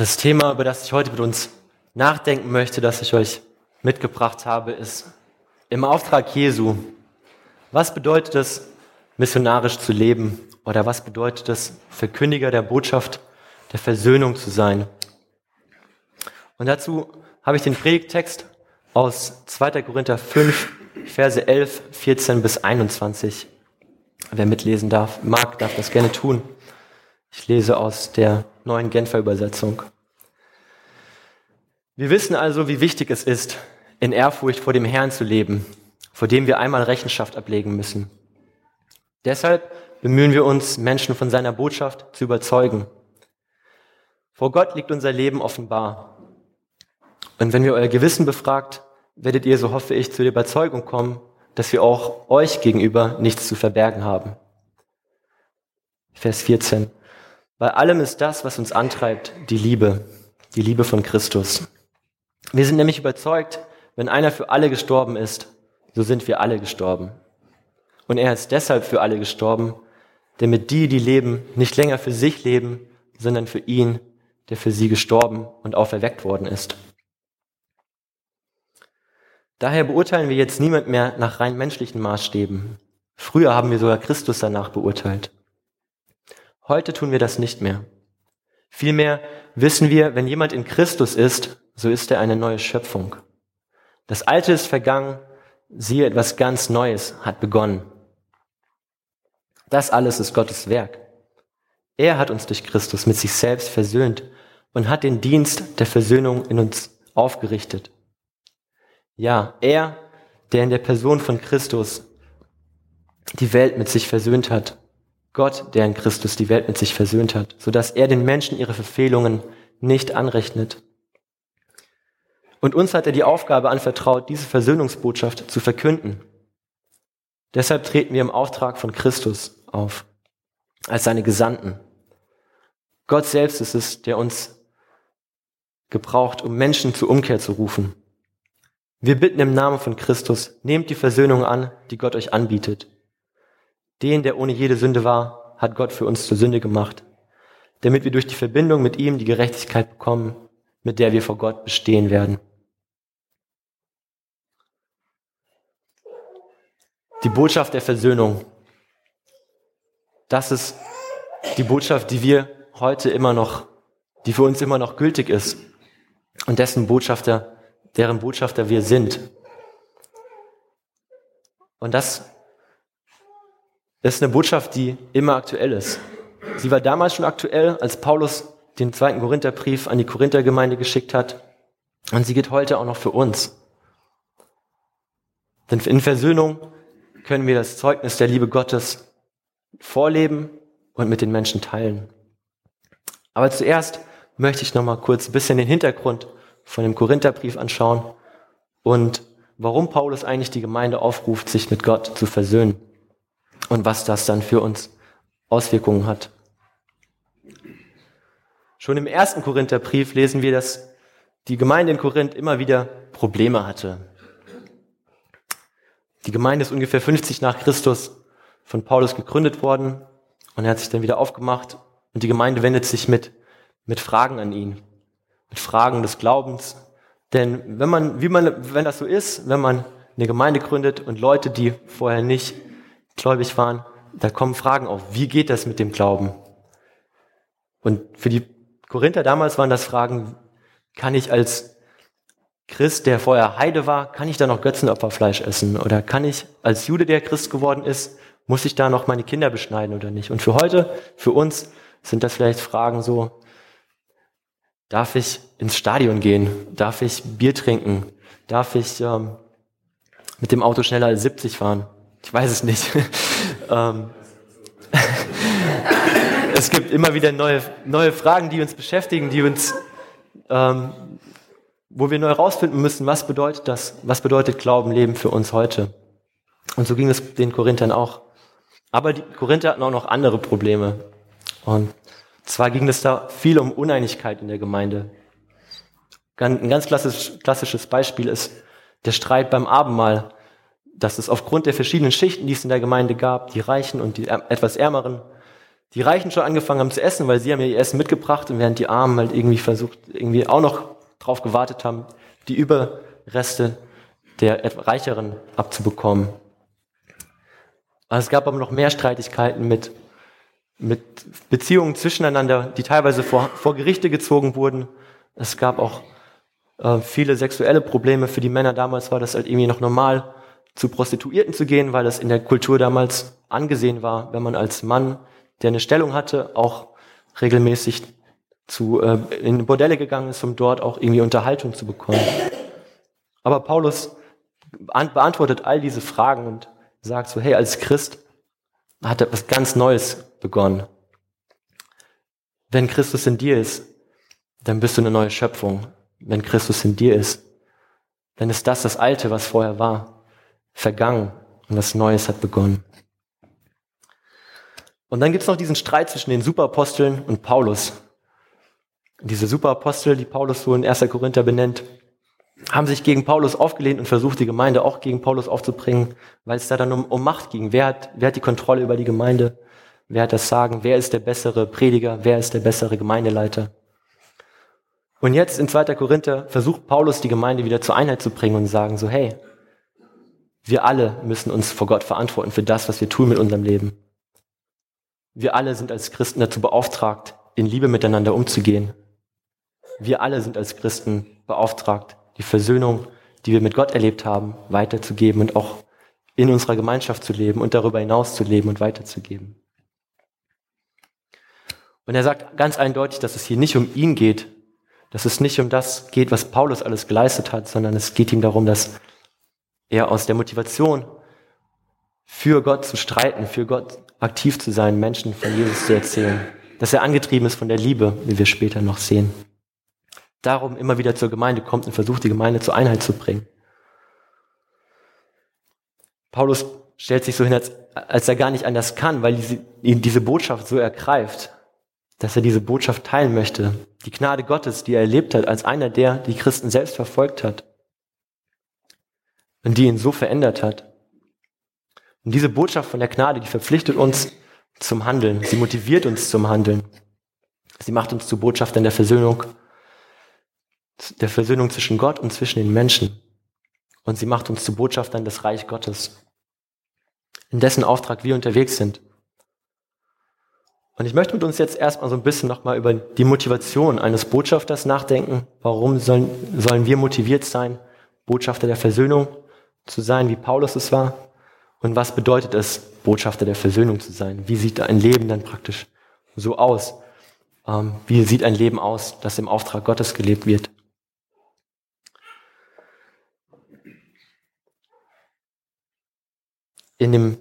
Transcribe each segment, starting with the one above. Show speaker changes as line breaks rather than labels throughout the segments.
Das Thema, über das ich heute mit uns nachdenken möchte, das ich euch mitgebracht habe, ist im Auftrag Jesu. Was bedeutet es, missionarisch zu leben? Oder was bedeutet es, Verkündiger der Botschaft der Versöhnung zu sein? Und dazu habe ich den Predigttext aus 2. Korinther 5, Verse 11, 14 bis 21. Wer mitlesen darf, mag, darf das gerne tun. Ich lese aus der neuen Genfer Übersetzung. Wir wissen also, wie wichtig es ist, in Ehrfurcht vor dem Herrn zu leben, vor dem wir einmal Rechenschaft ablegen müssen. Deshalb bemühen wir uns, Menschen von seiner Botschaft zu überzeugen. Vor Gott liegt unser Leben offenbar. Und wenn wir euer Gewissen befragt, werdet ihr, so hoffe ich, zu der Überzeugung kommen, dass wir auch euch gegenüber nichts zu verbergen haben. Vers 14. Bei allem ist das, was uns antreibt, die Liebe, die Liebe von Christus. Wir sind nämlich überzeugt, wenn einer für alle gestorben ist, so sind wir alle gestorben. Und er ist deshalb für alle gestorben, damit die, die leben, nicht länger für sich leben, sondern für ihn, der für sie gestorben und auferweckt worden ist. Daher beurteilen wir jetzt niemand mehr nach rein menschlichen Maßstäben. Früher haben wir sogar Christus danach beurteilt. Heute tun wir das nicht mehr. Vielmehr wissen wir, wenn jemand in Christus ist, so ist er eine neue Schöpfung. Das Alte ist vergangen, siehe, etwas ganz Neues hat begonnen. Das alles ist Gottes Werk. Er hat uns durch Christus mit sich selbst versöhnt und hat den Dienst der Versöhnung in uns aufgerichtet. Ja, er, der in der Person von Christus die Welt mit sich versöhnt hat Gott, der in Christus die Welt mit sich versöhnt hat, so dass er den Menschen ihre Verfehlungen nicht anrechnet. Und uns hat er die Aufgabe anvertraut, diese Versöhnungsbotschaft zu verkünden. Deshalb treten wir im Auftrag von Christus auf, als seine Gesandten. Gott selbst ist es, der uns gebraucht, um Menschen zur Umkehr zu rufen. Wir bitten im Namen von Christus, nehmt die Versöhnung an, die Gott euch anbietet. Den, der ohne jede Sünde war, hat Gott für uns zur Sünde gemacht, damit wir durch die Verbindung mit ihm die Gerechtigkeit bekommen, mit der wir vor Gott bestehen werden. Die Botschaft der Versöhnung. Das ist die Botschaft, die wir heute immer noch, die für uns immer noch gültig ist und dessen Botschafter, deren Botschafter wir sind. Und das das ist eine Botschaft, die immer aktuell ist. Sie war damals schon aktuell, als Paulus den zweiten Korintherbrief an die Korinthergemeinde geschickt hat. Und sie geht heute auch noch für uns. Denn in Versöhnung können wir das Zeugnis der Liebe Gottes vorleben und mit den Menschen teilen. Aber zuerst möchte ich noch mal kurz ein bisschen den Hintergrund von dem Korintherbrief anschauen und warum Paulus eigentlich die Gemeinde aufruft, sich mit Gott zu versöhnen und was das dann für uns Auswirkungen hat. Schon im ersten Korintherbrief lesen wir, dass die Gemeinde in Korinth immer wieder Probleme hatte. Die Gemeinde ist ungefähr 50 nach Christus von Paulus gegründet worden und er hat sich dann wieder aufgemacht und die Gemeinde wendet sich mit, mit Fragen an ihn, mit Fragen des Glaubens. Denn wenn man, wie man, wenn das so ist, wenn man eine Gemeinde gründet und Leute, die vorher nicht gläubig waren, da kommen Fragen auf. Wie geht das mit dem Glauben? Und für die Korinther damals waren das Fragen, kann ich als Christ, der vorher Heide war, kann ich da noch Götzenopferfleisch essen? Oder kann ich als Jude, der Christ geworden ist, muss ich da noch meine Kinder beschneiden oder nicht? Und für heute, für uns, sind das vielleicht Fragen so, darf ich ins Stadion gehen? Darf ich Bier trinken? Darf ich ähm, mit dem Auto schneller als 70 fahren? Ich weiß es nicht. ähm, es gibt immer wieder neue, neue Fragen, die uns beschäftigen, die uns, ähm, wo wir neu herausfinden müssen, was bedeutet das, was bedeutet Glauben, Leben für uns heute. Und so ging es den Korinthern auch. Aber die Korinther hatten auch noch andere Probleme. Und zwar ging es da viel um Uneinigkeit in der Gemeinde. Ein ganz klassisches Beispiel ist der Streit beim Abendmahl dass es aufgrund der verschiedenen Schichten, die es in der Gemeinde gab, die Reichen und die etwas Ärmeren, die Reichen schon angefangen haben zu essen, weil sie haben ihr Essen mitgebracht und während die Armen halt irgendwie versucht, irgendwie auch noch drauf gewartet haben, die Überreste der Reicheren abzubekommen. Also es gab aber noch mehr Streitigkeiten mit, mit Beziehungen zwischeneinander, die teilweise vor, vor Gerichte gezogen wurden. Es gab auch äh, viele sexuelle Probleme. Für die Männer damals war das halt irgendwie noch normal, zu Prostituierten zu gehen, weil das in der Kultur damals angesehen war, wenn man als Mann, der eine Stellung hatte, auch regelmäßig zu, äh, in Bordelle gegangen ist, um dort auch irgendwie Unterhaltung zu bekommen. Aber Paulus beantwortet all diese Fragen und sagt so, hey, als Christ hat er was ganz Neues begonnen. Wenn Christus in dir ist, dann bist du eine neue Schöpfung. Wenn Christus in dir ist, dann ist das das Alte, was vorher war, vergangen und was Neues hat begonnen. Und dann gibt es noch diesen Streit zwischen den Superaposteln und Paulus. Diese Superapostel, die Paulus so in 1. Korinther benennt, haben sich gegen Paulus aufgelehnt und versucht, die Gemeinde auch gegen Paulus aufzubringen, weil es da dann um, um Macht ging. Wer hat, wer hat die Kontrolle über die Gemeinde? Wer hat das Sagen? Wer ist der bessere Prediger? Wer ist der bessere Gemeindeleiter? Und jetzt in 2. Korinther versucht Paulus die Gemeinde wieder zur Einheit zu bringen und sagen so, hey, wir alle müssen uns vor Gott verantworten für das, was wir tun mit unserem Leben. Wir alle sind als Christen dazu beauftragt, in Liebe miteinander umzugehen. Wir alle sind als Christen beauftragt, die Versöhnung, die wir mit Gott erlebt haben, weiterzugeben und auch in unserer Gemeinschaft zu leben und darüber hinaus zu leben und weiterzugeben. Und er sagt ganz eindeutig, dass es hier nicht um ihn geht, dass es nicht um das geht, was Paulus alles geleistet hat, sondern es geht ihm darum, dass er aus der Motivation, für Gott zu streiten, für Gott aktiv zu sein, Menschen von Jesus zu erzählen, dass er angetrieben ist von der Liebe, wie wir später noch sehen darum immer wieder zur Gemeinde kommt und versucht, die Gemeinde zur Einheit zu bringen. Paulus stellt sich so hin, als, als er gar nicht anders kann, weil ihn diese Botschaft so ergreift, dass er diese Botschaft teilen möchte. Die Gnade Gottes, die er erlebt hat, als einer, der die Christen selbst verfolgt hat und die ihn so verändert hat. Und diese Botschaft von der Gnade, die verpflichtet uns zum Handeln. Sie motiviert uns zum Handeln. Sie macht uns zu Botschaftern der Versöhnung der Versöhnung zwischen Gott und zwischen den Menschen. Und sie macht uns zu Botschaftern des Reich Gottes, in dessen Auftrag wir unterwegs sind. Und ich möchte mit uns jetzt erstmal so ein bisschen nochmal über die Motivation eines Botschafters nachdenken. Warum sollen, sollen wir motiviert sein, Botschafter der Versöhnung zu sein, wie Paulus es war? Und was bedeutet es, Botschafter der Versöhnung zu sein? Wie sieht ein Leben dann praktisch so aus? Ähm, wie sieht ein Leben aus, das im Auftrag Gottes gelebt wird? in dem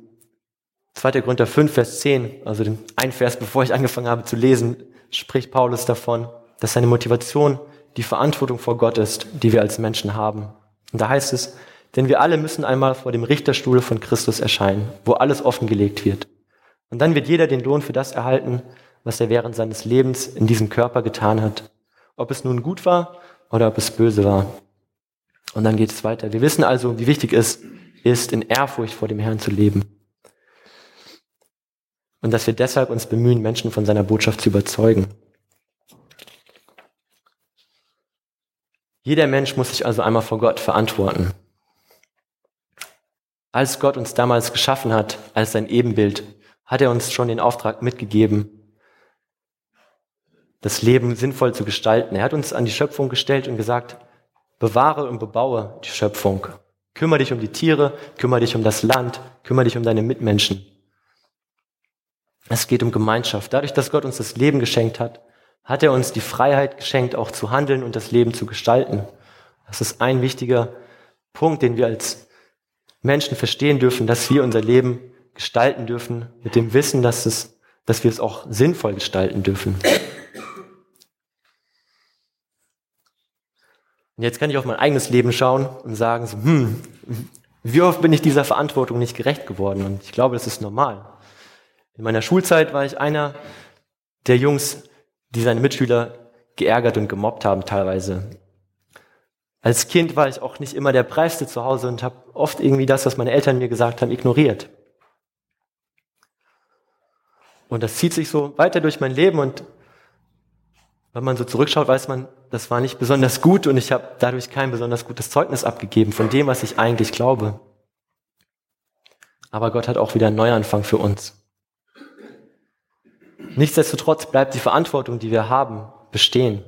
2. Korinther 5, Vers 10, also den ein Vers, bevor ich angefangen habe zu lesen, spricht Paulus davon, dass seine Motivation die Verantwortung vor Gott ist, die wir als Menschen haben. Und da heißt es, denn wir alle müssen einmal vor dem Richterstuhl von Christus erscheinen, wo alles offengelegt wird. Und dann wird jeder den Lohn für das erhalten, was er während seines Lebens in diesem Körper getan hat. Ob es nun gut war oder ob es böse war. Und dann geht es weiter. Wir wissen also, wie wichtig es ist, in Ehrfurcht vor dem Herrn zu leben. Und dass wir deshalb uns bemühen, Menschen von seiner Botschaft zu überzeugen. Jeder Mensch muss sich also einmal vor Gott verantworten. Als Gott uns damals geschaffen hat, als sein Ebenbild, hat er uns schon den Auftrag mitgegeben, das Leben sinnvoll zu gestalten. Er hat uns an die Schöpfung gestellt und gesagt, bewahre und bebaue die Schöpfung. Kümmere dich um die Tiere, kümmere dich um das Land, kümmere dich um deine Mitmenschen. Es geht um Gemeinschaft. Dadurch, dass Gott uns das Leben geschenkt hat, hat er uns die Freiheit geschenkt, auch zu handeln und das Leben zu gestalten. Das ist ein wichtiger Punkt, den wir als Menschen verstehen dürfen, dass wir unser Leben gestalten dürfen, mit dem Wissen, dass, es, dass wir es auch sinnvoll gestalten dürfen. Und jetzt kann ich auf mein eigenes Leben schauen und sagen, so, hm, wie oft bin ich dieser Verantwortung nicht gerecht geworden? Und ich glaube, das ist normal. In meiner Schulzeit war ich einer der Jungs, die seine Mitschüler geärgert und gemobbt haben teilweise. Als Kind war ich auch nicht immer der Preiste zu Hause und habe oft irgendwie das, was meine Eltern mir gesagt haben, ignoriert. Und das zieht sich so weiter durch mein Leben und wenn man so zurückschaut, weiß man, das war nicht besonders gut und ich habe dadurch kein besonders gutes Zeugnis abgegeben von dem, was ich eigentlich glaube. Aber Gott hat auch wieder einen Neuanfang für uns. Nichtsdestotrotz bleibt die Verantwortung, die wir haben, bestehen.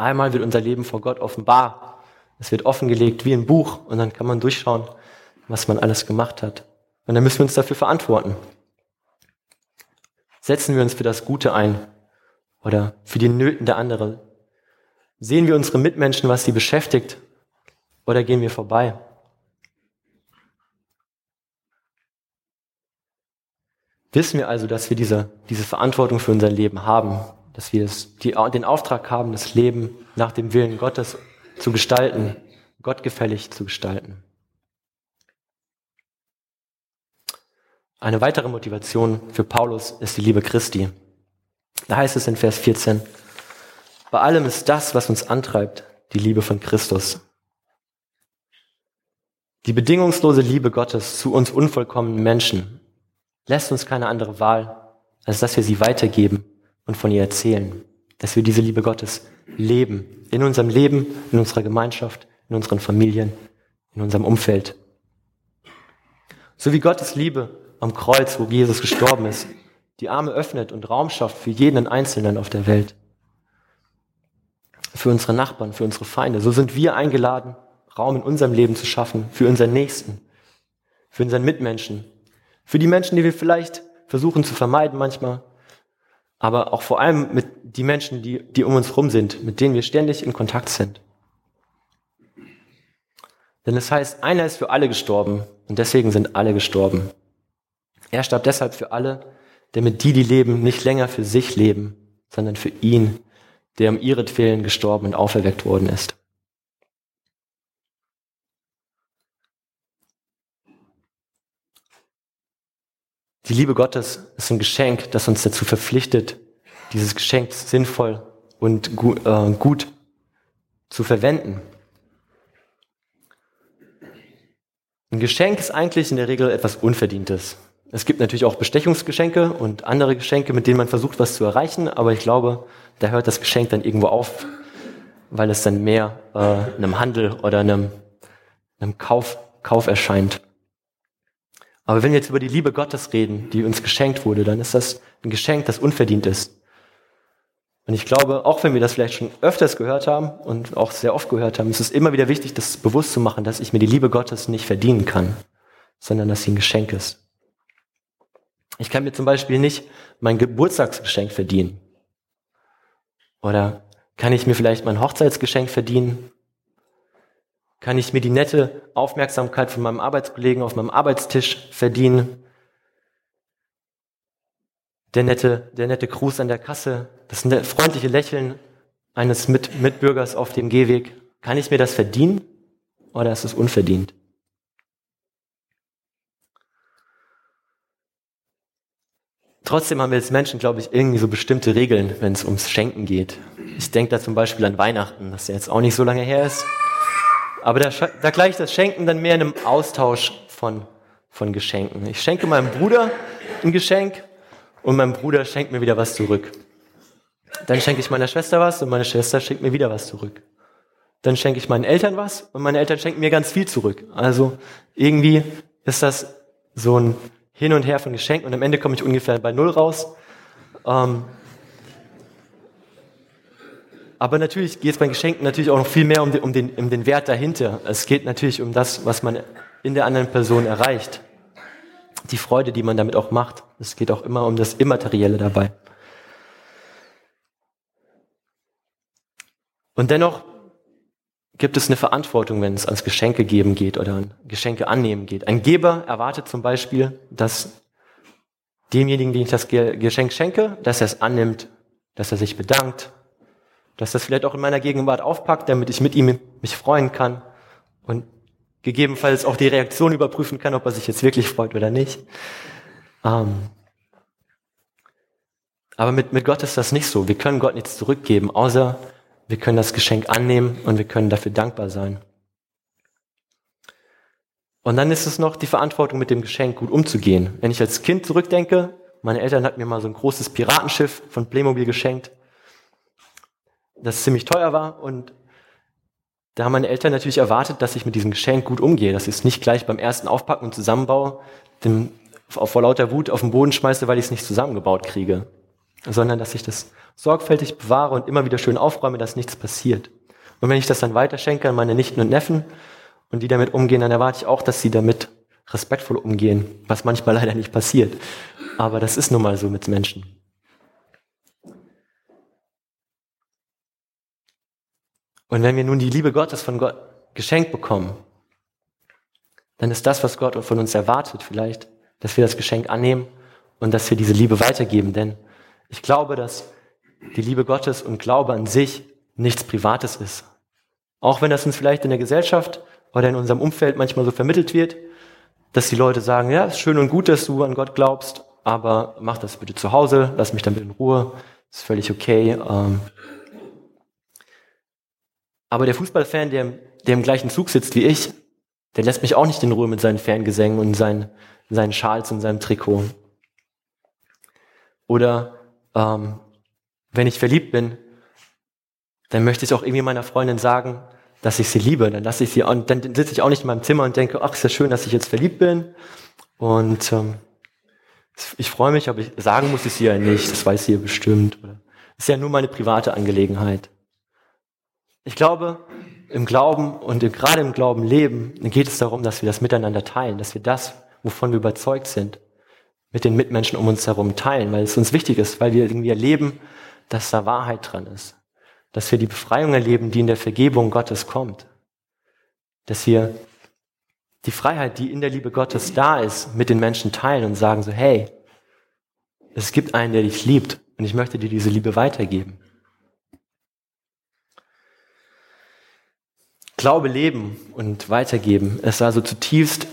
Einmal wird unser Leben vor Gott offenbar. Es wird offengelegt wie ein Buch und dann kann man durchschauen, was man alles gemacht hat. Und dann müssen wir uns dafür verantworten. Setzen wir uns für das Gute ein oder für die Nöten der anderen. Sehen wir unsere Mitmenschen, was sie beschäftigt oder gehen wir vorbei? Wissen wir also, dass wir diese, diese Verantwortung für unser Leben haben, dass wir es, die, den Auftrag haben, das Leben nach dem Willen Gottes zu gestalten, gottgefällig zu gestalten. Eine weitere Motivation für Paulus ist die Liebe Christi. Da heißt es in Vers 14, bei allem ist das, was uns antreibt, die Liebe von Christus. Die bedingungslose Liebe Gottes zu uns unvollkommenen Menschen lässt uns keine andere Wahl, als dass wir sie weitergeben und von ihr erzählen. Dass wir diese Liebe Gottes leben. In unserem Leben, in unserer Gemeinschaft, in unseren Familien, in unserem Umfeld. So wie Gottes Liebe am Kreuz, wo Jesus gestorben ist, die Arme öffnet und Raum schafft für jeden Einzelnen auf der Welt. Für unsere Nachbarn, für unsere Feinde. So sind wir eingeladen, Raum in unserem Leben zu schaffen, für unseren Nächsten, für unseren Mitmenschen, für die Menschen, die wir vielleicht versuchen zu vermeiden manchmal, aber auch vor allem mit die Menschen, die, die um uns herum sind, mit denen wir ständig in Kontakt sind. Denn es heißt, einer ist für alle gestorben und deswegen sind alle gestorben. Er starb deshalb für alle, damit die, die leben, nicht länger für sich leben, sondern für ihn, der um ihretwillen gestorben und auferweckt worden ist. Die Liebe Gottes ist ein Geschenk, das uns dazu verpflichtet, dieses Geschenk sinnvoll und gut, äh, gut zu verwenden. Ein Geschenk ist eigentlich in der Regel etwas Unverdientes. Es gibt natürlich auch Bestechungsgeschenke und andere Geschenke, mit denen man versucht, was zu erreichen, aber ich glaube, da hört das Geschenk dann irgendwo auf, weil es dann mehr äh, einem Handel oder einem, einem Kauf, Kauf erscheint. Aber wenn wir jetzt über die Liebe Gottes reden, die uns geschenkt wurde, dann ist das ein Geschenk, das unverdient ist. Und ich glaube, auch wenn wir das vielleicht schon öfters gehört haben und auch sehr oft gehört haben, ist es immer wieder wichtig, das bewusst zu machen, dass ich mir die Liebe Gottes nicht verdienen kann, sondern dass sie ein Geschenk ist. Ich kann mir zum Beispiel nicht mein Geburtstagsgeschenk verdienen. Oder kann ich mir vielleicht mein Hochzeitsgeschenk verdienen? Kann ich mir die nette Aufmerksamkeit von meinem Arbeitskollegen auf meinem Arbeitstisch verdienen? Der nette, der nette Gruß an der Kasse, das freundliche Lächeln eines Mit Mitbürgers auf dem Gehweg. Kann ich mir das verdienen oder ist es unverdient? Trotzdem haben wir als Menschen, glaube ich, irgendwie so bestimmte Regeln, wenn es ums Schenken geht. Ich denke da zum Beispiel an Weihnachten, das ja jetzt auch nicht so lange her ist. Aber da, da gleicht das Schenken dann mehr in einem Austausch von, von Geschenken. Ich schenke meinem Bruder ein Geschenk und mein Bruder schenkt mir wieder was zurück. Dann schenke ich meiner Schwester was und meine Schwester schenkt mir wieder was zurück. Dann schenke ich meinen Eltern was und meine Eltern schenken mir ganz viel zurück. Also irgendwie ist das so ein hin und her von Geschenken und am Ende komme ich ungefähr bei Null raus. Ähm, aber natürlich geht es bei Geschenken natürlich auch noch viel mehr um den, um, den, um den Wert dahinter. Es geht natürlich um das, was man in der anderen Person erreicht. Die Freude, die man damit auch macht. Es geht auch immer um das Immaterielle dabei. Und dennoch gibt es eine Verantwortung, wenn es ans Geschenke geben geht oder an Geschenke annehmen geht. Ein Geber erwartet zum Beispiel, dass demjenigen, den ich das Geschenk schenke, dass er es annimmt, dass er sich bedankt, dass es vielleicht auch in meiner Gegenwart aufpackt, damit ich mit ihm mich freuen kann und gegebenenfalls auch die Reaktion überprüfen kann, ob er sich jetzt wirklich freut oder nicht. Ähm aber mit, mit Gott ist das nicht so. Wir können Gott nichts zurückgeben, außer wir können das Geschenk annehmen und wir können dafür dankbar sein. Und dann ist es noch die Verantwortung, mit dem Geschenk gut umzugehen. Wenn ich als Kind zurückdenke Meine Eltern hatten mir mal so ein großes Piratenschiff von Playmobil geschenkt, das ziemlich teuer war und da haben meine Eltern natürlich erwartet, dass ich mit diesem Geschenk gut umgehe, dass ich es nicht gleich beim ersten Aufpacken und Zusammenbau dem, vor lauter Wut auf den Boden schmeiße, weil ich es nicht zusammengebaut kriege, sondern dass ich das sorgfältig bewahre und immer wieder schön aufräume, dass nichts passiert. Und wenn ich das dann weiterschenke an meine Nichten und Neffen und die damit umgehen, dann erwarte ich auch, dass sie damit respektvoll umgehen, was manchmal leider nicht passiert. Aber das ist nun mal so mit Menschen. Und wenn wir nun die Liebe Gottes von Gott geschenkt bekommen, dann ist das, was Gott von uns erwartet, vielleicht, dass wir das Geschenk annehmen und dass wir diese Liebe weitergeben. Denn ich glaube, dass die Liebe Gottes und Glaube an sich nichts Privates ist. Auch wenn das uns vielleicht in der Gesellschaft oder in unserem Umfeld manchmal so vermittelt wird, dass die Leute sagen, ja, ist schön und gut, dass du an Gott glaubst, aber mach das bitte zu Hause, lass mich damit in Ruhe, ist völlig okay. Ähm. Aber der Fußballfan, der, der im gleichen Zug sitzt wie ich, der lässt mich auch nicht in Ruhe mit seinen Fangesängen und seinen, seinen Schals und seinem Trikot. Oder ähm, wenn ich verliebt bin, dann möchte ich auch irgendwie meiner Freundin sagen, dass ich sie liebe. Dann lasse ich sie und dann sitze ich auch nicht in meinem Zimmer und denke, ach, ist ja schön, dass ich jetzt verliebt bin. Und ähm, ich freue mich, aber ich sagen muss ich sie ja nicht. Das weiß sie ja bestimmt. Das ist ja nur meine private Angelegenheit. Ich glaube, im Glauben und gerade im Glauben leben, geht es darum, dass wir das miteinander teilen, dass wir das, wovon wir überzeugt sind, mit den Mitmenschen um uns herum teilen, weil es uns wichtig ist, weil wir irgendwie erleben, dass da Wahrheit dran ist dass wir die Befreiung erleben, die in der Vergebung Gottes kommt. Dass wir die Freiheit, die in der Liebe Gottes da ist, mit den Menschen teilen und sagen so, hey, es gibt einen, der dich liebt und ich möchte dir diese Liebe weitergeben. Glaube leben und weitergeben ist also zutiefst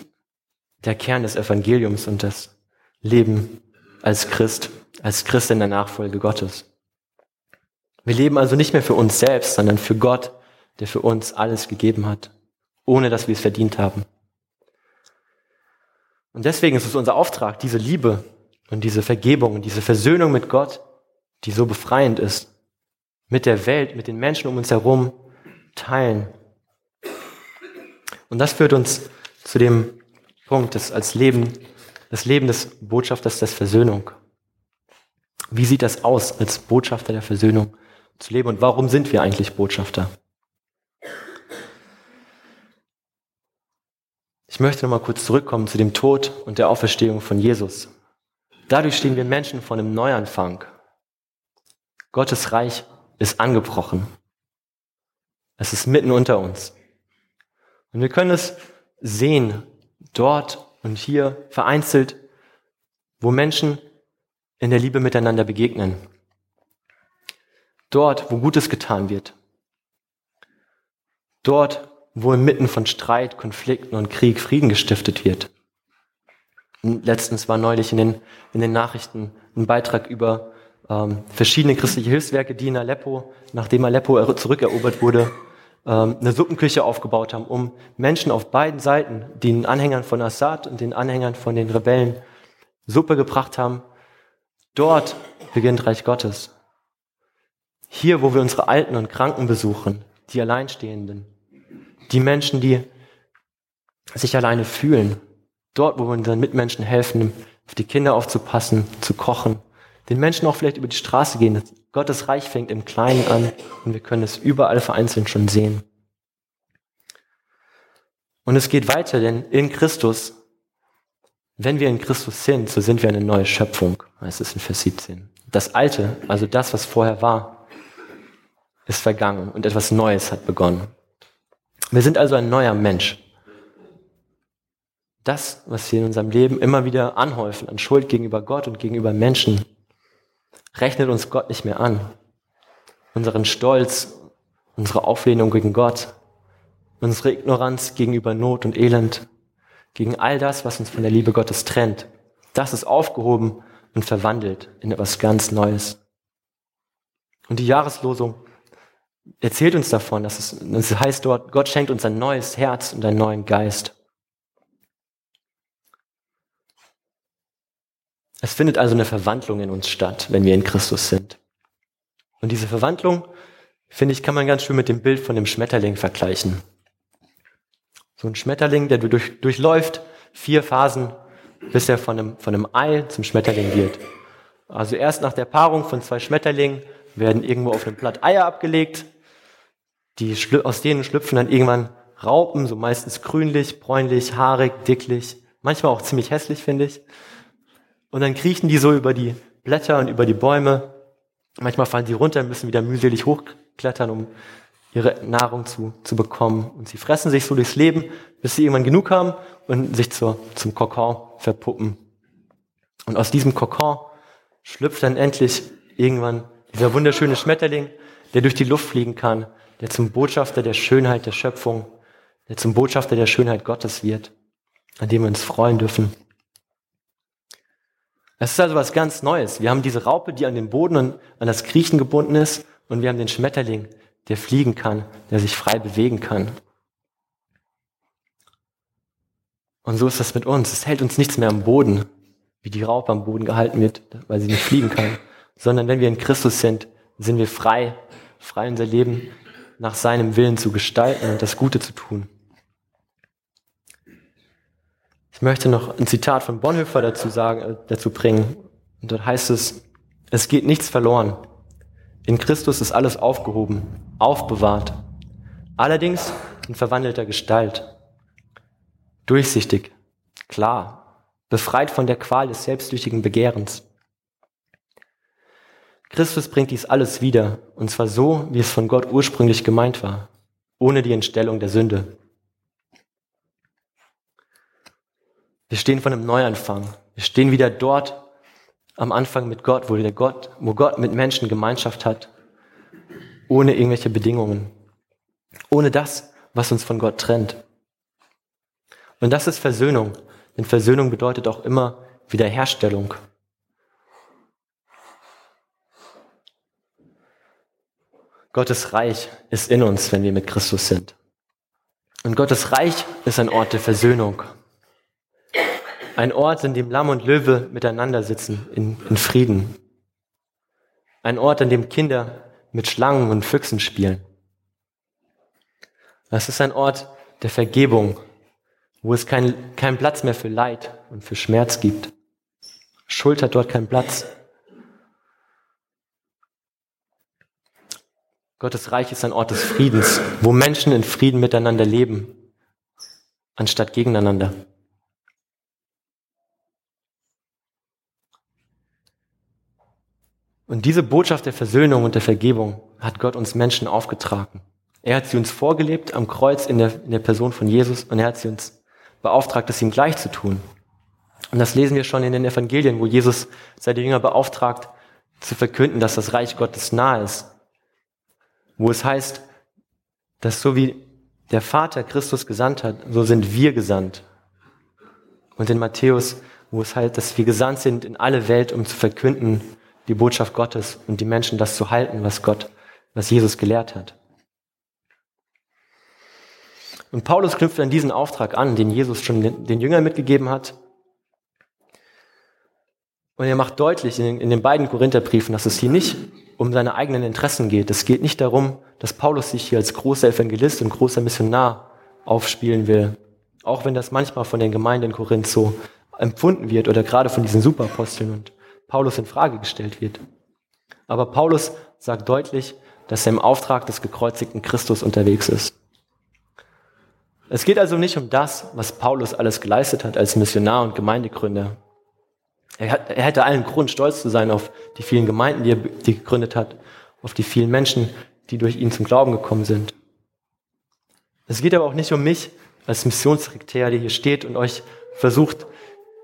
der Kern des Evangeliums und das Leben als Christ, als Christ in der Nachfolge Gottes. Wir leben also nicht mehr für uns selbst, sondern für Gott, der für uns alles gegeben hat, ohne dass wir es verdient haben. Und deswegen ist es unser Auftrag, diese Liebe und diese Vergebung und diese Versöhnung mit Gott, die so befreiend ist, mit der Welt, mit den Menschen um uns herum teilen. Und das führt uns zu dem Punkt, das als Leben, das Leben des Botschafters der Versöhnung. Wie sieht das aus als Botschafter der Versöhnung? zu leben. Und warum sind wir eigentlich Botschafter? Ich möchte nochmal kurz zurückkommen zu dem Tod und der Auferstehung von Jesus. Dadurch stehen wir Menschen vor einem Neuanfang. Gottes Reich ist angebrochen. Es ist mitten unter uns. Und wir können es sehen, dort und hier vereinzelt, wo Menschen in der Liebe miteinander begegnen. Dort, wo Gutes getan wird. Dort, wo inmitten von Streit, Konflikten und Krieg Frieden gestiftet wird. Letztens war neulich in den, in den Nachrichten ein Beitrag über ähm, verschiedene christliche Hilfswerke, die in Aleppo, nachdem Aleppo zurückerobert wurde, eine Suppenküche aufgebaut haben, um Menschen auf beiden Seiten, den Anhängern von Assad und den Anhängern von den Rebellen, Suppe gebracht haben. Dort beginnt Reich Gottes. Hier, wo wir unsere Alten und Kranken besuchen, die Alleinstehenden, die Menschen, die sich alleine fühlen, dort, wo wir unseren Mitmenschen helfen, auf die Kinder aufzupassen, zu kochen, den Menschen auch vielleicht über die Straße gehen. Gottes Reich fängt im Kleinen an und wir können es überall vereinzelt schon sehen. Und es geht weiter, denn in Christus, wenn wir in Christus sind, so sind wir eine neue Schöpfung, heißt es in Vers 17. Das Alte, also das, was vorher war, ist vergangen und etwas Neues hat begonnen. Wir sind also ein neuer Mensch. Das, was wir in unserem Leben immer wieder anhäufen an Schuld gegenüber Gott und gegenüber Menschen, rechnet uns Gott nicht mehr an. Unseren Stolz, unsere Auflehnung gegen Gott, unsere Ignoranz gegenüber Not und Elend, gegen all das, was uns von der Liebe Gottes trennt, das ist aufgehoben und verwandelt in etwas ganz Neues. Und die Jahreslosung erzählt uns davon, dass es, das heißt dort, Gott schenkt uns ein neues Herz und einen neuen Geist. Es findet also eine Verwandlung in uns statt, wenn wir in Christus sind. Und diese Verwandlung, finde ich, kann man ganz schön mit dem Bild von dem Schmetterling vergleichen. So ein Schmetterling, der durch, durchläuft vier Phasen, bis er von einem, von einem Ei zum Schmetterling wird. Also erst nach der Paarung von zwei Schmetterlingen werden irgendwo auf einem Blatt Eier abgelegt. Die, aus denen schlüpfen dann irgendwann Raupen, so meistens grünlich, bräunlich, haarig, dicklich, manchmal auch ziemlich hässlich, finde ich. Und dann kriechen die so über die Blätter und über die Bäume. Manchmal fallen die runter, müssen wieder mühselig hochklettern, um ihre Nahrung zu, zu bekommen. Und sie fressen sich so durchs Leben, bis sie irgendwann genug haben und sich zur, zum Kokon verpuppen. Und aus diesem Kokon schlüpft dann endlich irgendwann dieser wunderschöne Schmetterling, der durch die Luft fliegen kann, der zum Botschafter der Schönheit der Schöpfung, der zum Botschafter der Schönheit Gottes wird, an dem wir uns freuen dürfen. Es ist also was ganz Neues. Wir haben diese Raupe, die an den Boden und an das Kriechen gebunden ist, und wir haben den Schmetterling, der fliegen kann, der sich frei bewegen kann. Und so ist das mit uns. Es hält uns nichts mehr am Boden, wie die Raupe am Boden gehalten wird, weil sie nicht fliegen kann, sondern wenn wir in Christus sind, sind wir frei, frei unser Leben nach seinem Willen zu gestalten und das Gute zu tun. Ich möchte noch ein Zitat von Bonhoeffer dazu sagen, äh, dazu bringen. Und dort heißt es, es geht nichts verloren. In Christus ist alles aufgehoben, aufbewahrt. Allerdings in verwandelter Gestalt. Durchsichtig, klar, befreit von der Qual des selbstsüchtigen Begehrens. Christus bringt dies alles wieder, und zwar so, wie es von Gott ursprünglich gemeint war, ohne die Entstellung der Sünde. Wir stehen von einem Neuanfang. Wir stehen wieder dort, am Anfang mit Gott, wo der Gott, wo Gott mit Menschen Gemeinschaft hat, ohne irgendwelche Bedingungen, ohne das, was uns von Gott trennt. Und das ist Versöhnung, denn Versöhnung bedeutet auch immer Wiederherstellung. Gottes Reich ist in uns, wenn wir mit Christus sind. Und Gottes Reich ist ein Ort der Versöhnung. Ein Ort, in dem Lamm und Löwe miteinander sitzen, in, in Frieden. Ein Ort, an dem Kinder mit Schlangen und Füchsen spielen. Das ist ein Ort der Vergebung, wo es keinen kein Platz mehr für Leid und für Schmerz gibt. Schuld hat dort keinen Platz. Gottes Reich ist ein Ort des Friedens, wo Menschen in Frieden miteinander leben, anstatt gegeneinander. Und diese Botschaft der Versöhnung und der Vergebung hat Gott uns Menschen aufgetragen. Er hat sie uns vorgelebt am Kreuz in der, in der Person von Jesus und er hat sie uns beauftragt, es ihm gleich zu tun. Und das lesen wir schon in den Evangelien, wo Jesus seine Jünger beauftragt, zu verkünden, dass das Reich Gottes nahe ist. Wo es heißt, dass so wie der Vater Christus gesandt hat, so sind wir gesandt. Und in Matthäus, wo es halt, dass wir gesandt sind in alle Welt, um zu verkünden, die Botschaft Gottes und die Menschen das zu halten, was Gott, was Jesus gelehrt hat. Und Paulus knüpft an diesen Auftrag an, den Jesus schon den, Jüngern mitgegeben hat. Und er macht deutlich in, den beiden Korintherbriefen, dass es hier nicht um seine eigenen Interessen geht. Es geht nicht darum, dass Paulus sich hier als großer Evangelist und großer Missionar aufspielen will. Auch wenn das manchmal von den Gemeinden in Korinth so empfunden wird oder gerade von diesen Superaposteln und Paulus in Frage gestellt wird. Aber Paulus sagt deutlich, dass er im Auftrag des gekreuzigten Christus unterwegs ist. Es geht also nicht um das, was Paulus alles geleistet hat als Missionar und Gemeindegründer. Er, hat, er hätte allen Grund, stolz zu sein auf die vielen Gemeinden, die er die gegründet hat, auf die vielen Menschen, die durch ihn zum Glauben gekommen sind. Es geht aber auch nicht um mich als Missionssekretär, der hier steht und euch versucht,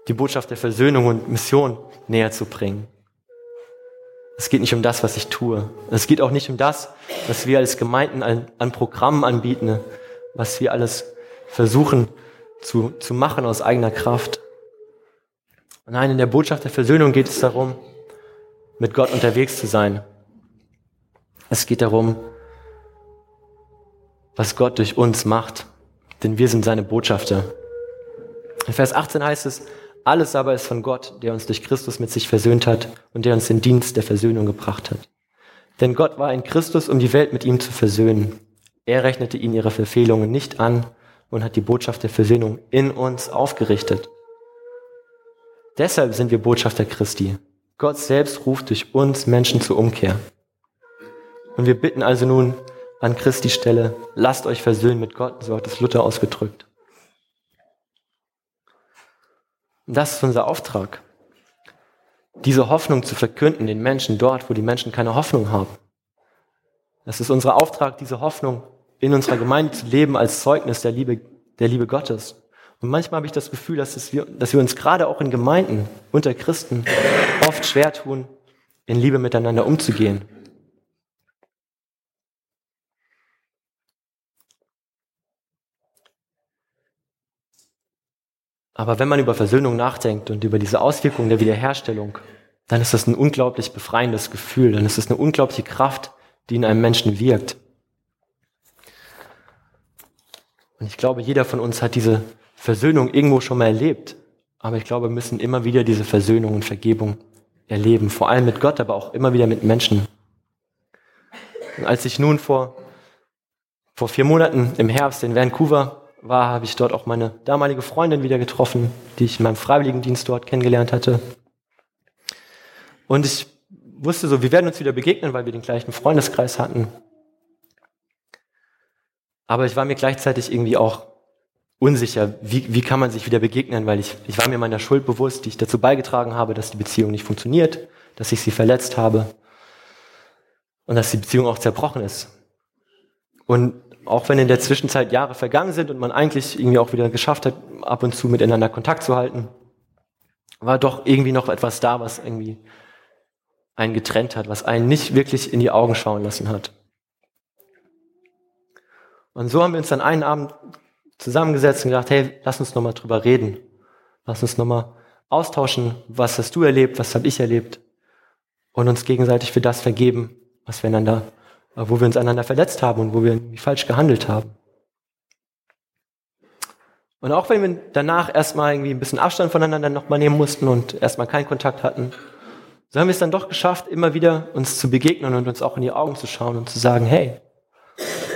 die Botschaft der Versöhnung und Mission näher zu bringen. Es geht nicht um das, was ich tue. Es geht auch nicht um das, was wir als Gemeinden an, an Programmen anbieten, was wir alles versuchen zu, zu machen aus eigener Kraft. Nein, in der Botschaft der Versöhnung geht es darum, mit Gott unterwegs zu sein. Es geht darum, was Gott durch uns macht, denn wir sind seine Botschafter. In Vers 18 heißt es, Alles aber ist von Gott, der uns durch Christus mit sich versöhnt hat und der uns den Dienst der Versöhnung gebracht hat. Denn Gott war in Christus, um die Welt mit ihm zu versöhnen. Er rechnete ihnen ihre Verfehlungen nicht an und hat die Botschaft der Versöhnung in uns aufgerichtet. Deshalb sind wir Botschafter Christi. Gott selbst ruft durch uns Menschen zur Umkehr. Und wir bitten also nun an Christi Stelle, lasst euch versöhnen mit Gott, so hat es Luther ausgedrückt. Und das ist unser Auftrag. Diese Hoffnung zu verkünden den Menschen dort, wo die Menschen keine Hoffnung haben. Das ist unser Auftrag, diese Hoffnung in unserer Gemeinde zu leben als Zeugnis der Liebe, der Liebe Gottes. Und manchmal habe ich das Gefühl, dass, wir, dass wir uns gerade auch in Gemeinden unter Christen oft schwer tun, in Liebe miteinander umzugehen. Aber wenn man über Versöhnung nachdenkt und über diese Auswirkungen der Wiederherstellung, dann ist das ein unglaublich befreiendes Gefühl, dann ist es eine unglaubliche Kraft, die in einem Menschen wirkt. Und ich glaube, jeder von uns hat diese Versöhnung irgendwo schon mal erlebt. Aber ich glaube, wir müssen immer wieder diese Versöhnung und Vergebung erleben. Vor allem mit Gott, aber auch immer wieder mit Menschen. Und als ich nun vor, vor vier Monaten im Herbst in Vancouver war, habe ich dort auch meine damalige Freundin wieder getroffen, die ich in meinem Freiwilligendienst dort kennengelernt hatte. Und ich wusste so, wir werden uns wieder begegnen, weil wir den gleichen Freundeskreis hatten. Aber ich war mir gleichzeitig irgendwie auch unsicher, wie, wie kann man sich wieder begegnen, weil ich, ich war mir meiner Schuld bewusst, die ich dazu beigetragen habe, dass die Beziehung nicht funktioniert, dass ich sie verletzt habe und dass die Beziehung auch zerbrochen ist. Und auch wenn in der Zwischenzeit Jahre vergangen sind und man eigentlich irgendwie auch wieder geschafft hat, ab und zu miteinander Kontakt zu halten, war doch irgendwie noch etwas da, was irgendwie einen getrennt hat, was einen nicht wirklich in die Augen schauen lassen hat. Und so haben wir uns dann einen Abend zusammengesetzt und gedacht, hey, lass uns nochmal drüber reden. Lass uns nochmal austauschen, was hast du erlebt, was habe ich erlebt und uns gegenseitig für das vergeben, was wir einander wo wir uns einander verletzt haben und wo wir falsch gehandelt haben. Und auch wenn wir danach erstmal irgendwie ein bisschen Abstand voneinander nochmal nehmen mussten und erstmal keinen Kontakt hatten, so haben wir es dann doch geschafft, immer wieder uns zu begegnen und uns auch in die Augen zu schauen und zu sagen, hey,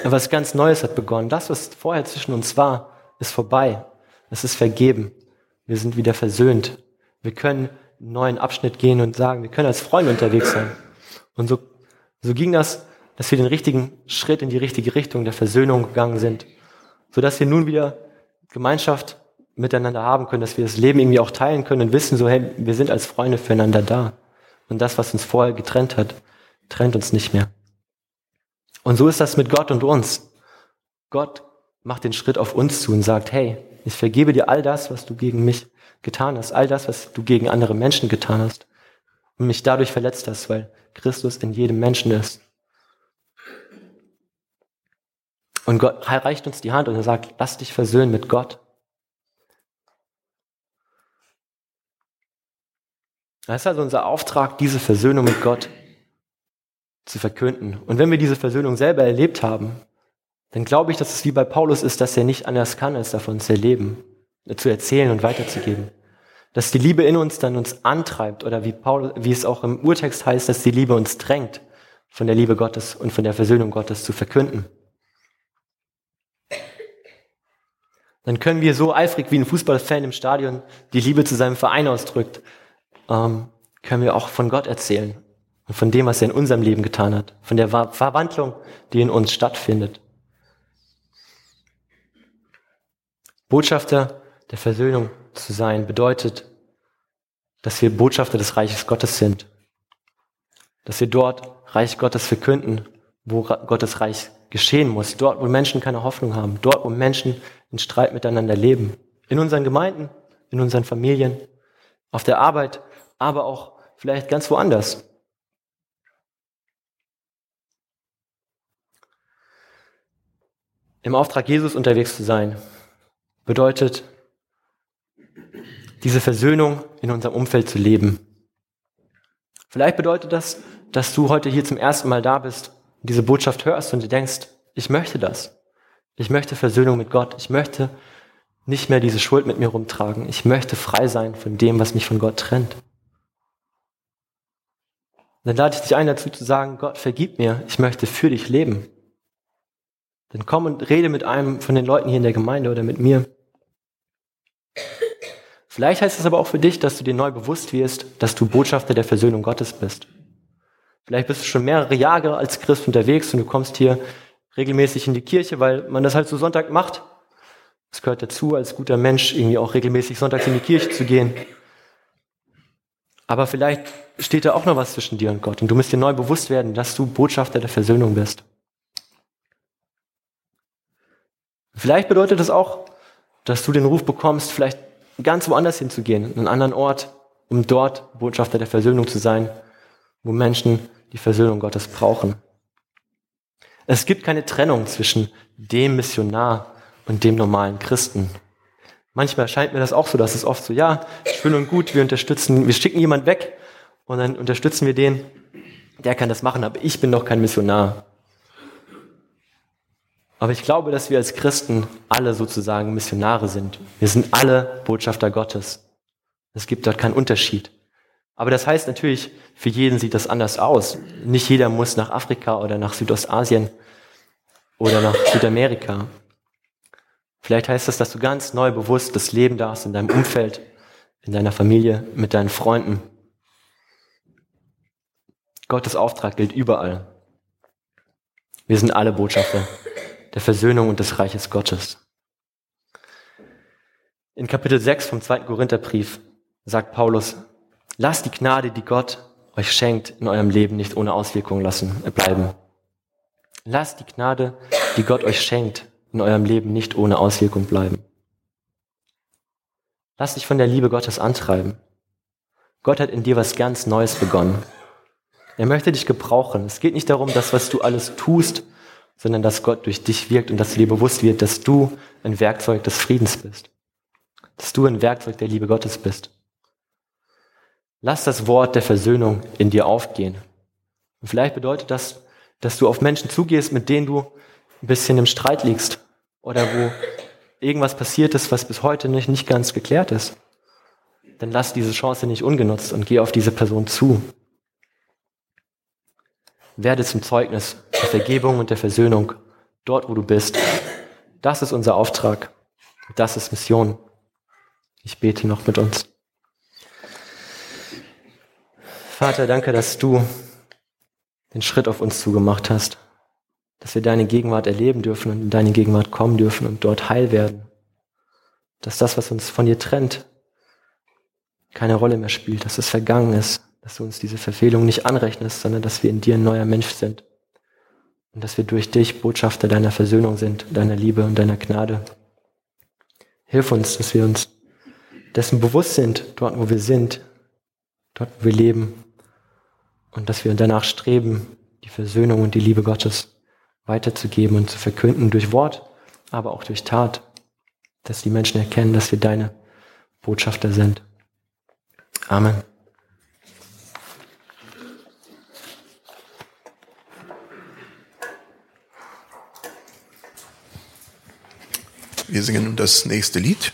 was ganz Neues hat begonnen. Das, was vorher zwischen uns war, ist vorbei. Es ist vergeben. Wir sind wieder versöhnt. Wir können einen neuen Abschnitt gehen und sagen, wir können als Freunde unterwegs sein. Und so, so ging das dass wir den richtigen Schritt in die richtige Richtung der Versöhnung gegangen sind, so dass wir nun wieder Gemeinschaft miteinander haben können, dass wir das Leben irgendwie auch teilen können und wissen so, hey, wir sind als Freunde füreinander da. Und das, was uns vorher getrennt hat, trennt uns nicht mehr. Und so ist das mit Gott und uns. Gott macht den Schritt auf uns zu und sagt, hey, ich vergebe dir all das, was du gegen mich getan hast, all das, was du gegen andere Menschen getan hast und mich dadurch verletzt hast, weil Christus in jedem Menschen ist. Und Gott reicht uns die Hand und er sagt, lass dich versöhnen mit Gott. Das ist also unser Auftrag, diese Versöhnung mit Gott zu verkünden. Und wenn wir diese Versöhnung selber erlebt haben, dann glaube ich, dass es wie bei Paulus ist, dass er nicht anders kann, als davon zu erleben, zu erzählen und weiterzugeben. Dass die Liebe in uns dann uns antreibt oder wie, Paulus, wie es auch im Urtext heißt, dass die Liebe uns drängt, von der Liebe Gottes und von der Versöhnung Gottes zu verkünden. Dann können wir so eifrig wie ein Fußballfan im Stadion die Liebe zu seinem Verein ausdrückt, ähm, können wir auch von Gott erzählen und von dem, was er in unserem Leben getan hat, von der Verwandlung, die in uns stattfindet. Botschafter der Versöhnung zu sein bedeutet, dass wir Botschafter des Reiches Gottes sind, dass wir dort Reich Gottes verkünden, wo Gottes Reich geschehen muss, dort, wo Menschen keine Hoffnung haben, dort, wo Menschen in Streit miteinander leben. In unseren Gemeinden, in unseren Familien, auf der Arbeit, aber auch vielleicht ganz woanders. Im Auftrag Jesus unterwegs zu sein, bedeutet, diese Versöhnung in unserem Umfeld zu leben. Vielleicht bedeutet das, dass du heute hier zum ersten Mal da bist und diese Botschaft hörst und du denkst, ich möchte das. Ich möchte Versöhnung mit Gott. Ich möchte nicht mehr diese Schuld mit mir rumtragen. Ich möchte frei sein von dem, was mich von Gott trennt. dann lade ich dich ein dazu zu sagen, Gott, vergib mir, ich möchte für dich leben. Dann komm und rede mit einem von den Leuten hier in der Gemeinde oder mit mir. Vielleicht heißt es aber auch für dich, dass du dir neu bewusst wirst, dass du Botschafter der Versöhnung Gottes bist. Vielleicht bist du schon mehrere Jahre als Christ unterwegs und du kommst hier regelmäßig in die Kirche, weil man das halt so Sonntag macht. Es gehört dazu, als guter Mensch irgendwie auch regelmäßig sonntags in die Kirche zu gehen. Aber vielleicht steht da auch noch was zwischen dir und Gott und du musst dir neu bewusst werden, dass du Botschafter der Versöhnung bist. Vielleicht bedeutet das auch, dass du den Ruf bekommst, vielleicht ganz woanders hinzugehen, in einen anderen Ort, um dort Botschafter der Versöhnung zu sein, wo Menschen die Versöhnung Gottes brauchen. Es gibt keine Trennung zwischen dem Missionar und dem normalen Christen. Manchmal erscheint mir das auch so, dass es oft so, ja, schön und gut, wir unterstützen, wir schicken jemand weg und dann unterstützen wir den, der kann das machen, aber ich bin doch kein Missionar. Aber ich glaube, dass wir als Christen alle sozusagen Missionare sind. Wir sind alle Botschafter Gottes. Es gibt dort keinen Unterschied. Aber das heißt natürlich, für jeden sieht das anders aus. Nicht jeder muss nach Afrika oder nach Südostasien oder nach Südamerika. Vielleicht heißt das, dass du ganz neu bewusst das Leben darfst in deinem Umfeld, in deiner Familie, mit deinen Freunden. Gottes Auftrag gilt überall. Wir sind alle Botschafter der Versöhnung und des Reiches Gottes. In Kapitel 6 vom zweiten Korintherbrief sagt Paulus, lasst die Gnade, die Gott euch schenkt, in eurem Leben nicht ohne Auswirkungen lassen, äh, bleiben. Lasst die Gnade, die Gott euch schenkt, in eurem Leben nicht ohne Auswirkung bleiben. Lass dich von der Liebe Gottes antreiben. Gott hat in dir was ganz Neues begonnen. Er möchte dich gebrauchen. Es geht nicht darum, dass was du alles tust, sondern dass Gott durch dich wirkt und dass dir bewusst wird, dass du ein Werkzeug des Friedens bist. Dass du ein Werkzeug der Liebe Gottes bist. Lass das Wort der Versöhnung in dir aufgehen. Und vielleicht bedeutet das, dass du auf Menschen zugehst, mit denen du ein bisschen im Streit liegst oder wo irgendwas passiert ist, was bis heute nicht, nicht ganz geklärt ist. Dann lass diese Chance nicht ungenutzt und geh auf diese Person zu werde zum Zeugnis der Vergebung und der Versöhnung dort, wo du bist. Das ist unser Auftrag. Das ist Mission. Ich bete noch mit uns. Vater, danke, dass du den Schritt auf uns zugemacht hast, dass wir deine Gegenwart erleben dürfen und in deine Gegenwart kommen dürfen und dort heil werden. Dass das, was uns von dir trennt, keine Rolle mehr spielt, dass es vergangen ist, dass du uns diese Verfehlung nicht anrechnest, sondern dass wir in dir ein neuer Mensch sind. Und dass wir durch dich Botschafter deiner Versöhnung sind, deiner Liebe und deiner Gnade. Hilf uns, dass wir uns dessen bewusst sind, dort wo wir sind, dort wo wir leben. Und dass wir danach streben, die Versöhnung und die Liebe Gottes weiterzugeben und zu verkünden durch Wort, aber auch durch Tat, dass die Menschen erkennen, dass wir deine Botschafter sind. Amen.
Wir singen nun das nächste Lied.